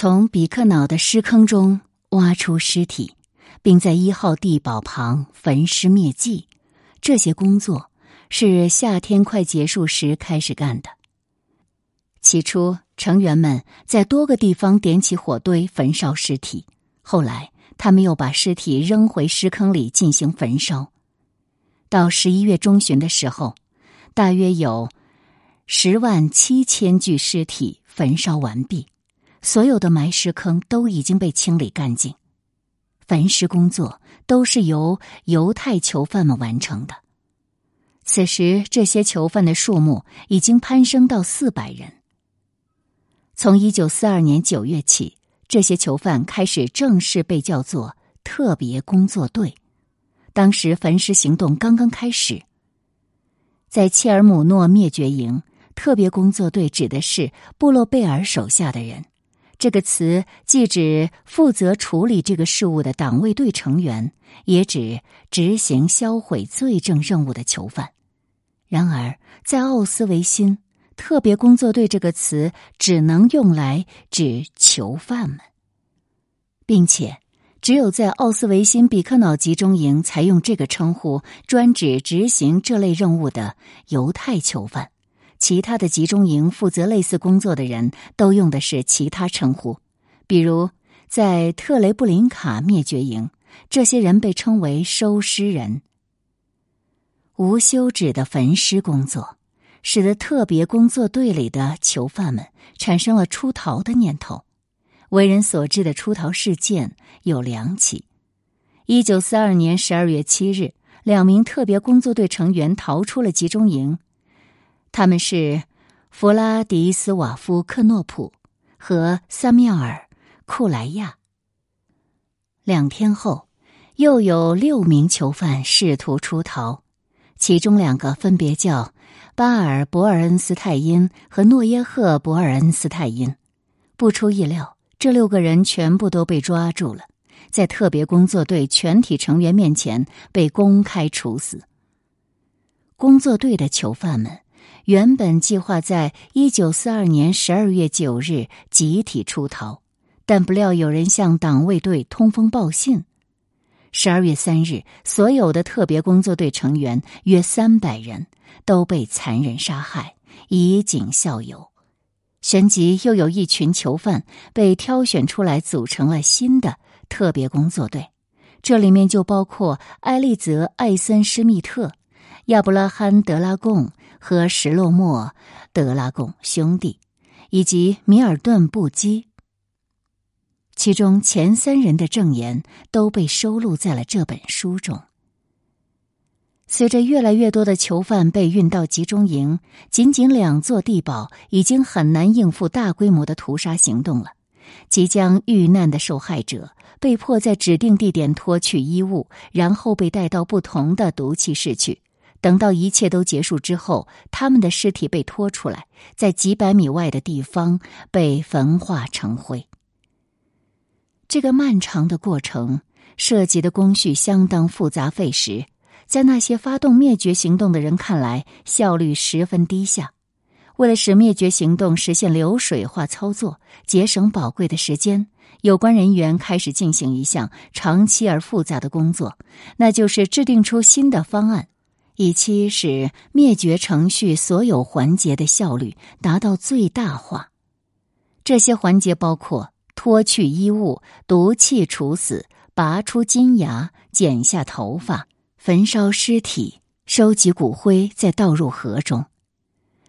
从比克瑙的尸坑中挖出尸体，并在一号地堡旁焚尸灭迹，这些工作是夏天快结束时开始干的。起初，成员们在多个地方点起火堆焚烧尸体，后来他们又把尸体扔回尸坑里进行焚烧。到十一月中旬的时候，大约有十万七千具尸体焚烧完毕。所有的埋尸坑都已经被清理干净，焚尸工作都是由犹太囚犯们完成的。此时，这些囚犯的数目已经攀升到四百人。从一九四二年九月起，这些囚犯开始正式被叫做特别工作队。当时，焚尸行动刚刚开始。在切尔姆诺灭绝营，特别工作队指的是布洛贝尔手下的人。这个词既指负责处理这个事务的党卫队成员，也指执行销毁罪证任务的囚犯。然而，在奥斯维辛，特别工作队这个词只能用来指囚犯们，并且只有在奥斯维辛比克瑙集中营才用这个称呼，专指执行这类任务的犹太囚犯。其他的集中营负责类似工作的人都用的是其他称呼，比如在特雷布林卡灭绝营，这些人被称为收尸人。无休止的焚尸工作，使得特别工作队里的囚犯们产生了出逃的念头。为人所知的出逃事件有两起：一九四二年十二月七日，两名特别工作队成员逃出了集中营。他们是弗拉迪斯瓦夫克诺普和萨缪尔库莱亚。两天后，又有六名囚犯试图出逃，其中两个分别叫巴尔博尔恩斯泰因和诺耶赫博尔恩斯泰因。不出意料，这六个人全部都被抓住了，在特别工作队全体成员面前被公开处死。工作队的囚犯们。原本计划在一九四二年十二月九日集体出逃，但不料有人向党卫队通风报信。十二月三日，所有的特别工作队成员约三百人都被残忍杀害，以儆效尤。旋即，又有一群囚犯被挑选出来，组成了新的特别工作队，这里面就包括埃利泽·艾森施密特、亚伯拉罕·德拉贡。和石洛莫·德拉贡兄弟，以及米尔顿·布基，其中前三人的证言都被收录在了这本书中。随着越来越多的囚犯被运到集中营，仅仅两座地堡已经很难应付大规模的屠杀行动了。即将遇难的受害者被迫在指定地点脱去衣物，然后被带到不同的毒气室去。等到一切都结束之后，他们的尸体被拖出来，在几百米外的地方被焚化成灰。这个漫长的过程涉及的工序相当复杂费时，在那些发动灭绝行动的人看来，效率十分低下。为了使灭绝行动实现流水化操作，节省宝贵的时间，有关人员开始进行一项长期而复杂的工作，那就是制定出新的方案。以期使灭绝程序所有环节的效率达到最大化。这些环节包括脱去衣物、毒气处死、拔出金牙、剪下头发、焚烧尸体、收集骨灰，再倒入河中。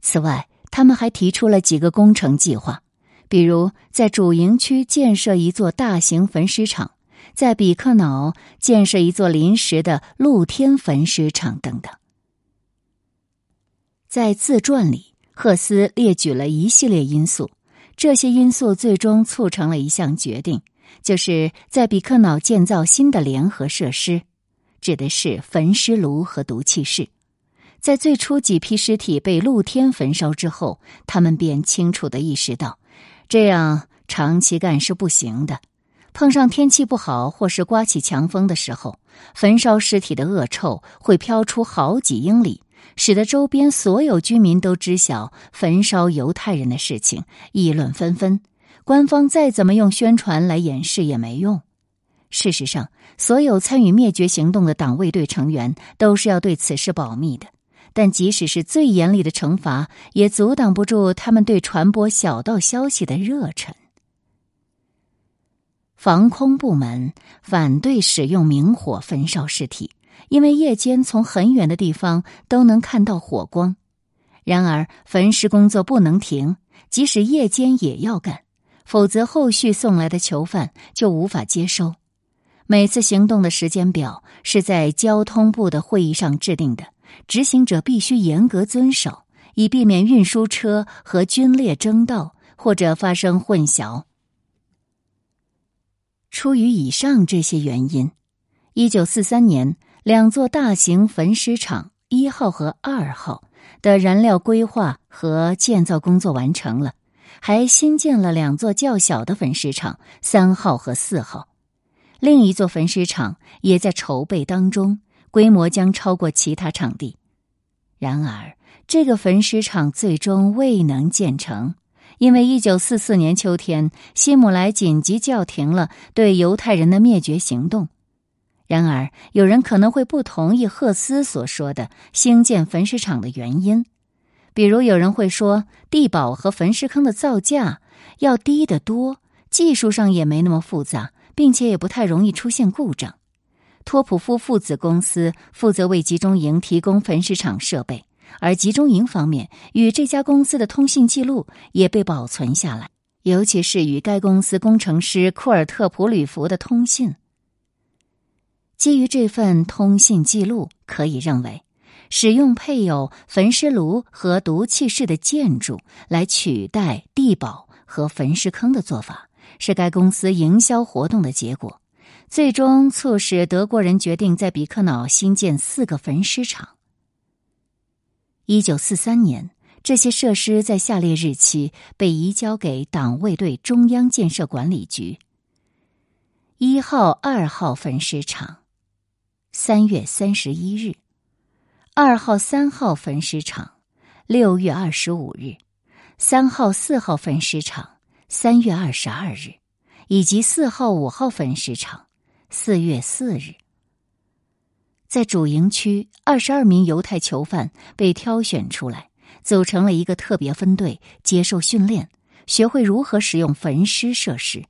此外，他们还提出了几个工程计划，比如在主营区建设一座大型焚尸场。在比克瑙建设一座临时的露天焚尸场等等。在自传里，赫斯列举了一系列因素，这些因素最终促成了一项决定，就是在比克瑙建造新的联合设施，指的是焚尸炉和毒气室。在最初几批尸体被露天焚烧之后，他们便清楚的意识到，这样长期干是不行的。碰上天气不好或是刮起强风的时候，焚烧尸体的恶臭会飘出好几英里，使得周边所有居民都知晓焚烧犹太人的事情，议论纷纷。官方再怎么用宣传来掩饰也没用。事实上，所有参与灭绝行动的党卫队成员都是要对此事保密的。但即使是最严厉的惩罚，也阻挡不住他们对传播小道消息的热忱。防空部门反对使用明火焚烧尸体，因为夜间从很远的地方都能看到火光。然而，焚尸工作不能停，即使夜间也要干，否则后续送来的囚犯就无法接收。每次行动的时间表是在交通部的会议上制定的，执行者必须严格遵守，以避免运输车和军列争道或者发生混淆。出于以上这些原因，一九四三年，两座大型焚尸场一号和二号的燃料规划和建造工作完成了，还新建了两座较小的焚尸场三号和四号。另一座焚尸场也在筹备当中，规模将超过其他场地。然而，这个焚尸场最终未能建成，因为一九四四年秋天，希姆莱紧急叫停了对犹太人的灭绝行动。然而，有人可能会不同意赫斯所说的兴建焚尸场的原因，比如有人会说，地堡和焚尸坑的造价要低得多，技术上也没那么复杂。并且也不太容易出现故障。托普夫父子公司负责为集中营提供焚尸场设备，而集中营方面与这家公司的通信记录也被保存下来，尤其是与该公司工程师库尔特普吕弗的通信。基于这份通信记录，可以认为，使用配有焚尸炉和毒气室的建筑来取代地堡和焚尸坑的做法。是该公司营销活动的结果，最终促使德国人决定在比克瑙新建四个焚尸场。一九四三年，这些设施在下列日期被移交给党卫队中央建设管理局：一号、二号焚尸场，三月三十一日；二号、三号焚尸场，六月二十五日；三号、四号焚尸场。三月二十二日，以及四号、五号焚尸场，四月四日，在主营区，二十二名犹太囚犯被挑选出来，组成了一个特别分队，接受训练，学会如何使用焚尸设施。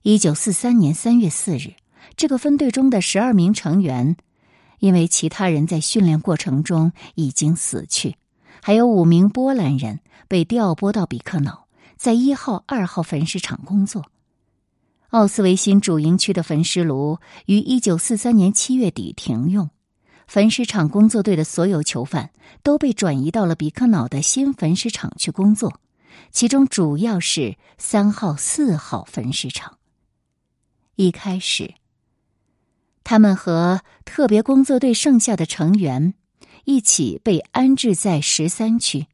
一九四三年三月四日，这个分队中的十二名成员，因为其他人在训练过程中已经死去，还有五名波兰人被调拨到比克瑙。在一号、二号焚尸场工作。奥斯维辛主营区的焚尸炉于一九四三年七月底停用，焚尸场工作队的所有囚犯都被转移到了比克瑙的新焚尸场去工作，其中主要是三号、四号焚尸场。一开始，他们和特别工作队剩下的成员一起被安置在十三区。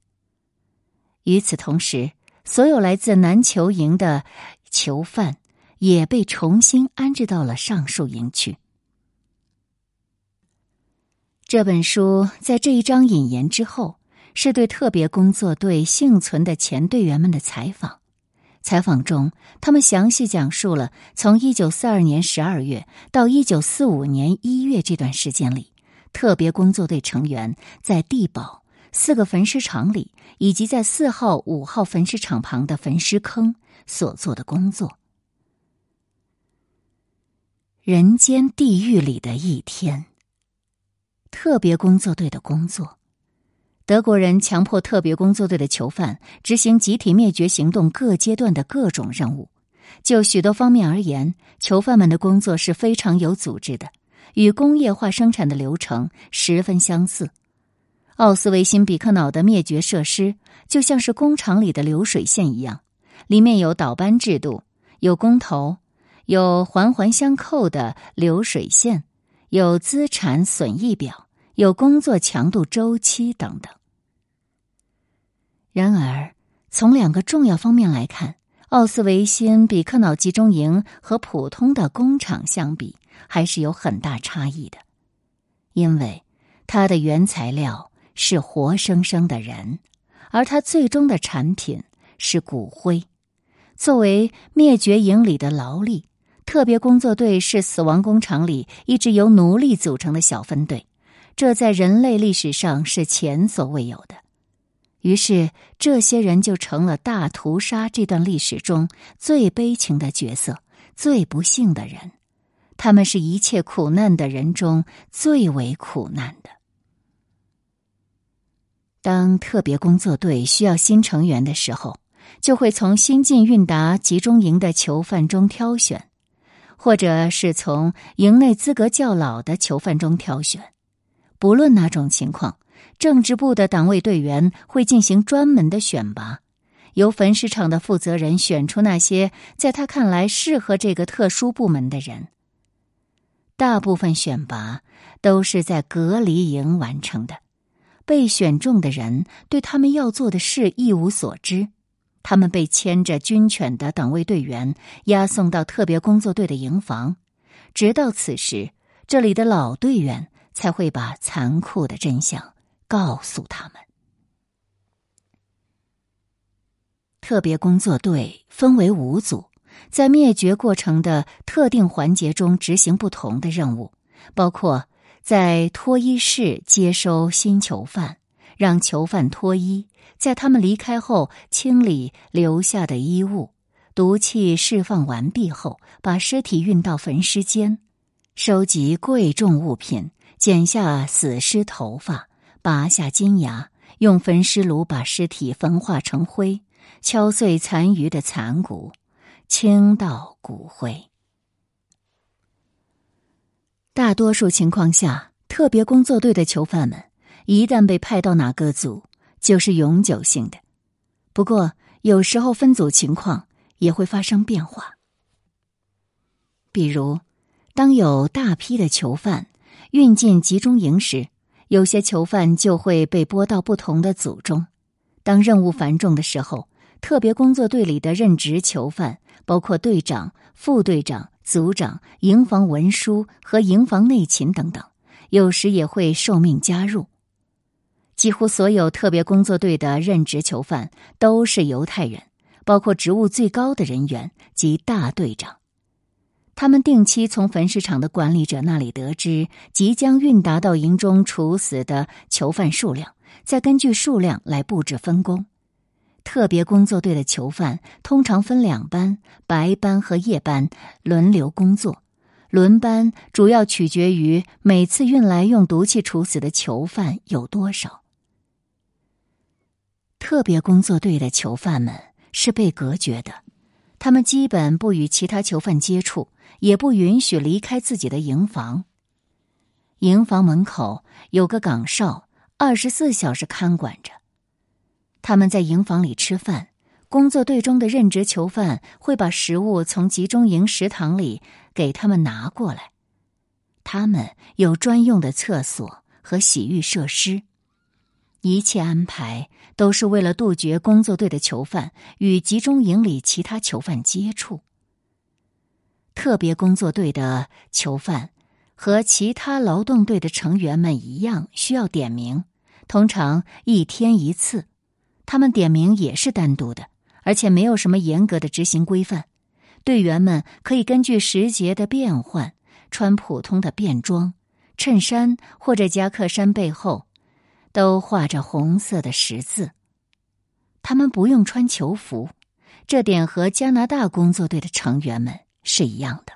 与此同时。所有来自南囚营的囚犯也被重新安置到了上述营区。这本书在这一章引言之后，是对特别工作队幸存的前队员们的采访。采访中，他们详细讲述了从一九四二年十二月到一九四五年一月这段时间里，特别工作队成员在地堡。四个焚尸场里，以及在四号、五号焚尸场旁的焚尸坑所做的工作。人间地狱里的一天。特别工作队的工作，德国人强迫特别工作队的囚犯执行集体灭绝行动各阶段的各种任务。就许多方面而言，囚犯们的工作是非常有组织的，与工业化生产的流程十分相似。奥斯维辛比克瑙的灭绝设施就像是工厂里的流水线一样，里面有倒班制度，有工头，有环环相扣的流水线，有资产损益表，有工作强度周期等等。然而，从两个重要方面来看，奥斯维辛比克瑙集中营和普通的工厂相比，还是有很大差异的，因为它的原材料。是活生生的人，而它最终的产品是骨灰。作为灭绝营里的劳力，特别工作队是死亡工厂里一支由奴隶组成的小分队，这在人类历史上是前所未有的。于是，这些人就成了大屠杀这段历史中最悲情的角色，最不幸的人。他们是一切苦难的人中最为苦难的。当特别工作队需要新成员的时候，就会从新进运达集中营的囚犯中挑选，或者是从营内资格较老的囚犯中挑选。不论哪种情况。政治部的党卫队员会进行专门的选拔，由焚尸场的负责人选出那些在他看来适合这个特殊部门的人。大部分选拔都是在隔离营完成的，被选中的人对他们要做的事一无所知，他们被牵着军犬的党卫队员押送到特别工作队的营房，直到此时，这里的老队员才会把残酷的真相。告诉他们，特别工作队分为五组，在灭绝过程的特定环节中执行不同的任务，包括在脱衣室接收新囚犯，让囚犯脱衣，在他们离开后清理留下的衣物，毒气释放完毕后把尸体运到焚尸间，收集贵重物品，剪下死尸头发。拔下金牙，用焚尸炉把尸体焚化成灰，敲碎残余的残骨，倾倒骨灰。大多数情况下，特别工作队的囚犯们一旦被派到哪个组，就是永久性的。不过，有时候分组情况也会发生变化。比如，当有大批的囚犯运进集中营时。有些囚犯就会被拨到不同的组中。当任务繁重的时候，特别工作队里的任职囚犯，包括队长、副队长、组长、营房文书和营房内勤等等，有时也会受命加入。几乎所有特别工作队的任职囚犯都是犹太人，包括职务最高的人员及大队长。他们定期从焚尸场的管理者那里得知即将运达到营中处死的囚犯数量，再根据数量来布置分工。特别工作队的囚犯通常分两班，白班和夜班轮流工作。轮班主要取决于每次运来用毒气处死的囚犯有多少。特别工作队的囚犯们是被隔绝的，他们基本不与其他囚犯接触。也不允许离开自己的营房。营房门口有个岗哨，二十四小时看管着。他们在营房里吃饭，工作队中的任职囚犯会把食物从集中营食堂里给他们拿过来。他们有专用的厕所和洗浴设施，一切安排都是为了杜绝工作队的囚犯与集中营里其他囚犯接触。特别工作队的囚犯和其他劳动队的成员们一样，需要点名，通常一天一次。他们点名也是单独的，而且没有什么严格的执行规范。队员们可以根据时节的变换穿普通的便装，衬衫或者夹克衫背后都画着红色的十字。他们不用穿囚服，这点和加拿大工作队的成员们。是一样的。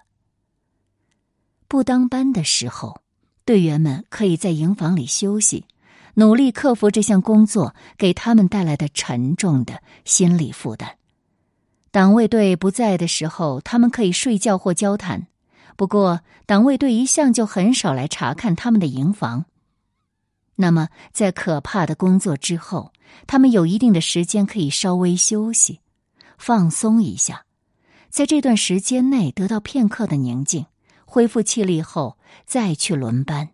不当班的时候，队员们可以在营房里休息，努力克服这项工作给他们带来的沉重的心理负担。党卫队不在的时候，他们可以睡觉或交谈。不过，党卫队一向就很少来查看他们的营房。那么，在可怕的工作之后，他们有一定的时间可以稍微休息、放松一下。在这段时间内得到片刻的宁静，恢复气力后再去轮班。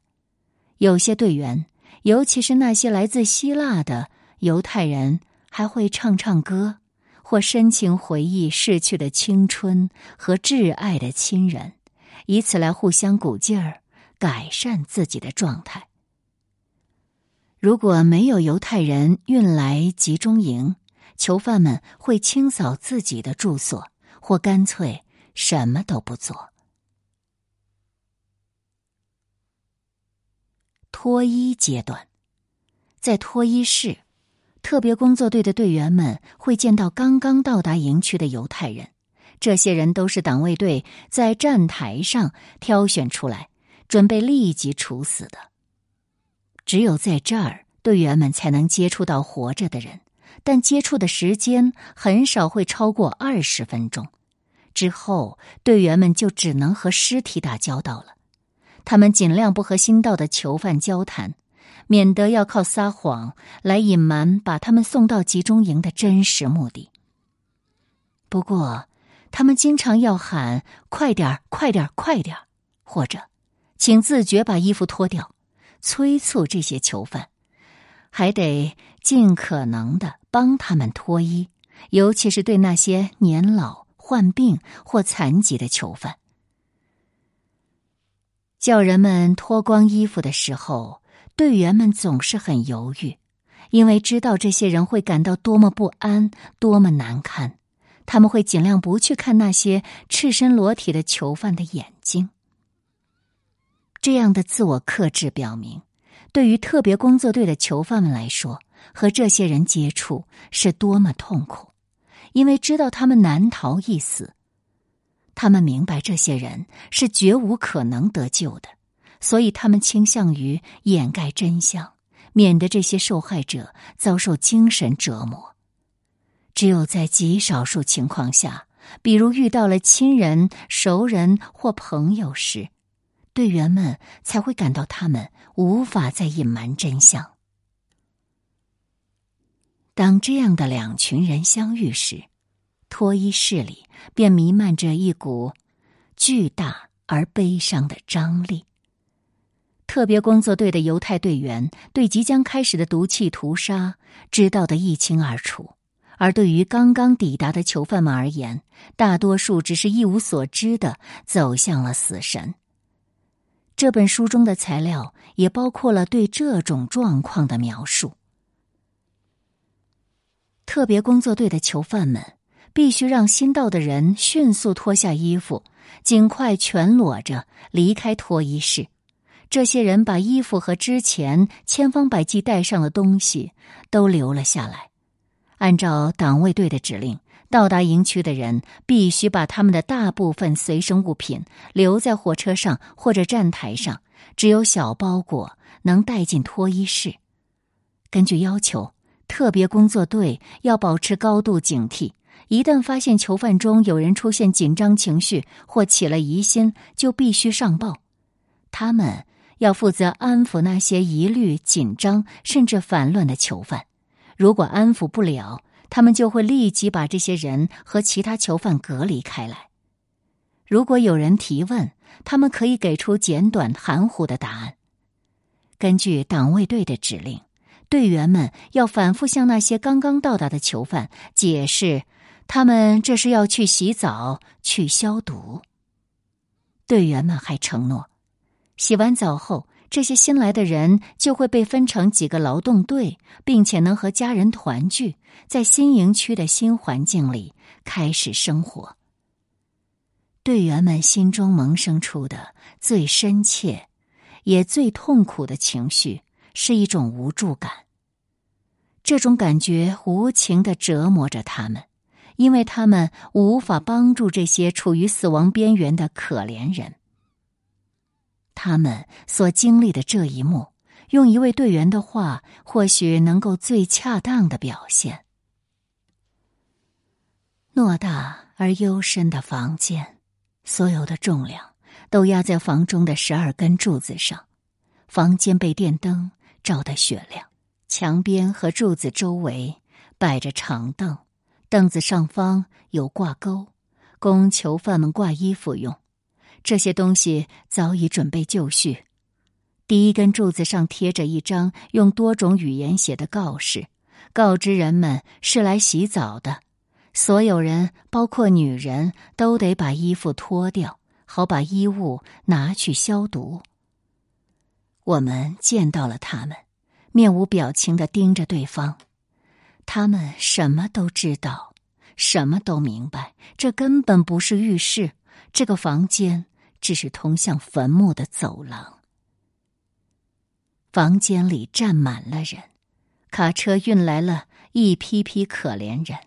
有些队员，尤其是那些来自希腊的犹太人，还会唱唱歌，或深情回忆逝去的青春和挚爱的亲人，以此来互相鼓劲儿，改善自己的状态。如果没有犹太人运来集中营，囚犯们会清扫自己的住所，或干脆什么都不做。脱衣阶段，在脱衣室，特别工作队的队员们会见到刚刚到达营区的犹太人。这些人都是党卫队在站台上挑选出来，准备立即处死的。只有在这儿，队员们才能接触到活着的人，但接触的时间很少会超过二十分钟。之后，队员们就只能和尸体打交道了。他们尽量不和新到的囚犯交谈，免得要靠撒谎来隐瞒把他们送到集中营的真实目的。不过，他们经常要喊“快点儿，快点儿，快点儿”，或者“请自觉把衣服脱掉”，催促这些囚犯，还得尽可能的帮他们脱衣，尤其是对那些年老、患病或残疾的囚犯。叫人们脱光衣服的时候，队员们总是很犹豫，因为知道这些人会感到多么不安、多么难堪。他们会尽量不去看那些赤身裸体的囚犯的眼睛。这样的自我克制表明，对于特别工作队的囚犯们来说，和这些人接触是多么痛苦，因为知道他们难逃一死。他们明白这些人是绝无可能得救的，所以他们倾向于掩盖真相，免得这些受害者遭受精神折磨。只有在极少数情况下，比如遇到了亲人、熟人或朋友时，队员们才会感到他们无法再隐瞒真相。当这样的两群人相遇时，脱衣室里便弥漫着一股巨大而悲伤的张力。特别工作队的犹太队员对即将开始的毒气屠杀知道的一清二楚，而对于刚刚抵达的囚犯们而言，大多数只是一无所知的走向了死神。这本书中的材料也包括了对这种状况的描述。特别工作队的囚犯们。必须让新到的人迅速脱下衣服，尽快全裸着离开脱衣室。这些人把衣服和之前千方百计带上的东西都留了下来。按照党卫队的指令，到达营区的人必须把他们的大部分随身物品留在火车上或者站台上，只有小包裹能带进脱衣室。根据要求，特别工作队要保持高度警惕。一旦发现囚犯中有人出现紧张情绪或起了疑心，就必须上报。他们要负责安抚那些疑虑、紧张甚至烦乱的囚犯。如果安抚不了，他们就会立即把这些人和其他囚犯隔离开来。如果有人提问，他们可以给出简短含糊的答案。根据党卫队的指令，队员们要反复向那些刚刚到达的囚犯解释。他们这是要去洗澡、去消毒。队员们还承诺，洗完澡后，这些新来的人就会被分成几个劳动队，并且能和家人团聚，在新营区的新环境里开始生活。队员们心中萌生出的最深切、也最痛苦的情绪是一种无助感。这种感觉无情的折磨着他们。因为他们无法帮助这些处于死亡边缘的可怜人，他们所经历的这一幕，用一位队员的话，或许能够最恰当的表现：偌大而幽深的房间，所有的重量都压在房中的十二根柱子上，房间被电灯照得雪亮，墙边和柱子周围摆着长凳。凳子上方有挂钩，供囚犯们挂衣服用。这些东西早已准备就绪。第一根柱子上贴着一张用多种语言写的告示，告知人们是来洗澡的。所有人，包括女人，都得把衣服脱掉，好把衣物拿去消毒。我们见到了他们，面无表情的盯着对方。他们什么都知道，什么都明白。这根本不是浴室，这个房间只是通向坟墓的走廊。房间里站满了人，卡车运来了一批批可怜人，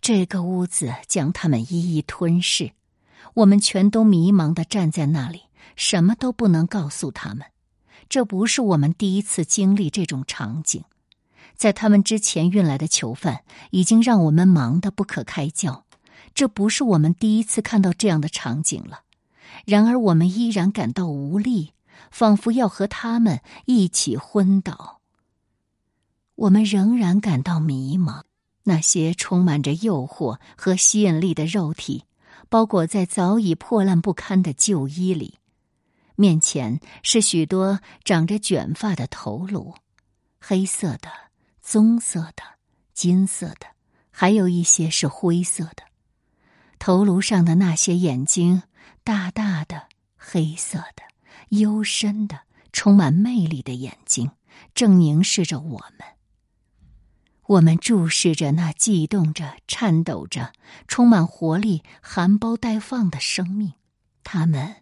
这个屋子将他们一一吞噬。我们全都迷茫的站在那里，什么都不能告诉他们。这不是我们第一次经历这种场景，在他们之前运来的囚犯已经让我们忙得不可开交。这不是我们第一次看到这样的场景了。然而，我们依然感到无力，仿佛要和他们一起昏倒。我们仍然感到迷茫。那些充满着诱惑和吸引力的肉体。包裹在早已破烂不堪的旧衣里，面前是许多长着卷发的头颅，黑色的、棕色的、金色的，还有一些是灰色的。头颅上的那些眼睛，大大的、黑色的、幽深的、充满魅力的眼睛，正凝视着我们。我们注视着那悸动着、颤抖着、充满活力、含苞待放的生命，它们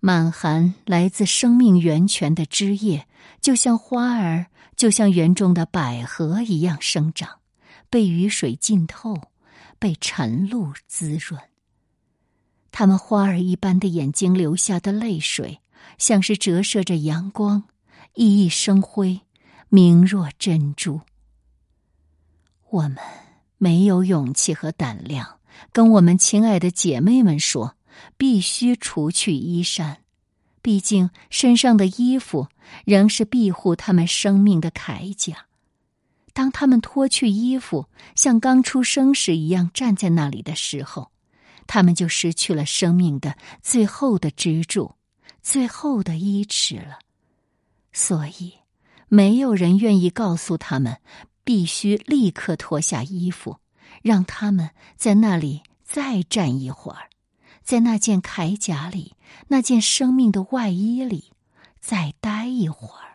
满含来自生命源泉的枝叶，就像花儿，就像园中的百合一样生长，被雨水浸透，被晨露滋润。他们花儿一般的眼睛流下的泪水，像是折射着阳光，熠熠生辉，明若珍珠。我们没有勇气和胆量跟我们亲爱的姐妹们说，必须除去衣衫，毕竟身上的衣服仍是庇护他们生命的铠甲。当他们脱去衣服，像刚出生时一样站在那里的时候，他们就失去了生命的最后的支柱、最后的依持了。所以，没有人愿意告诉他们。必须立刻脱下衣服，让他们在那里再站一会儿，在那件铠甲里、那件生命的外衣里再待一会儿。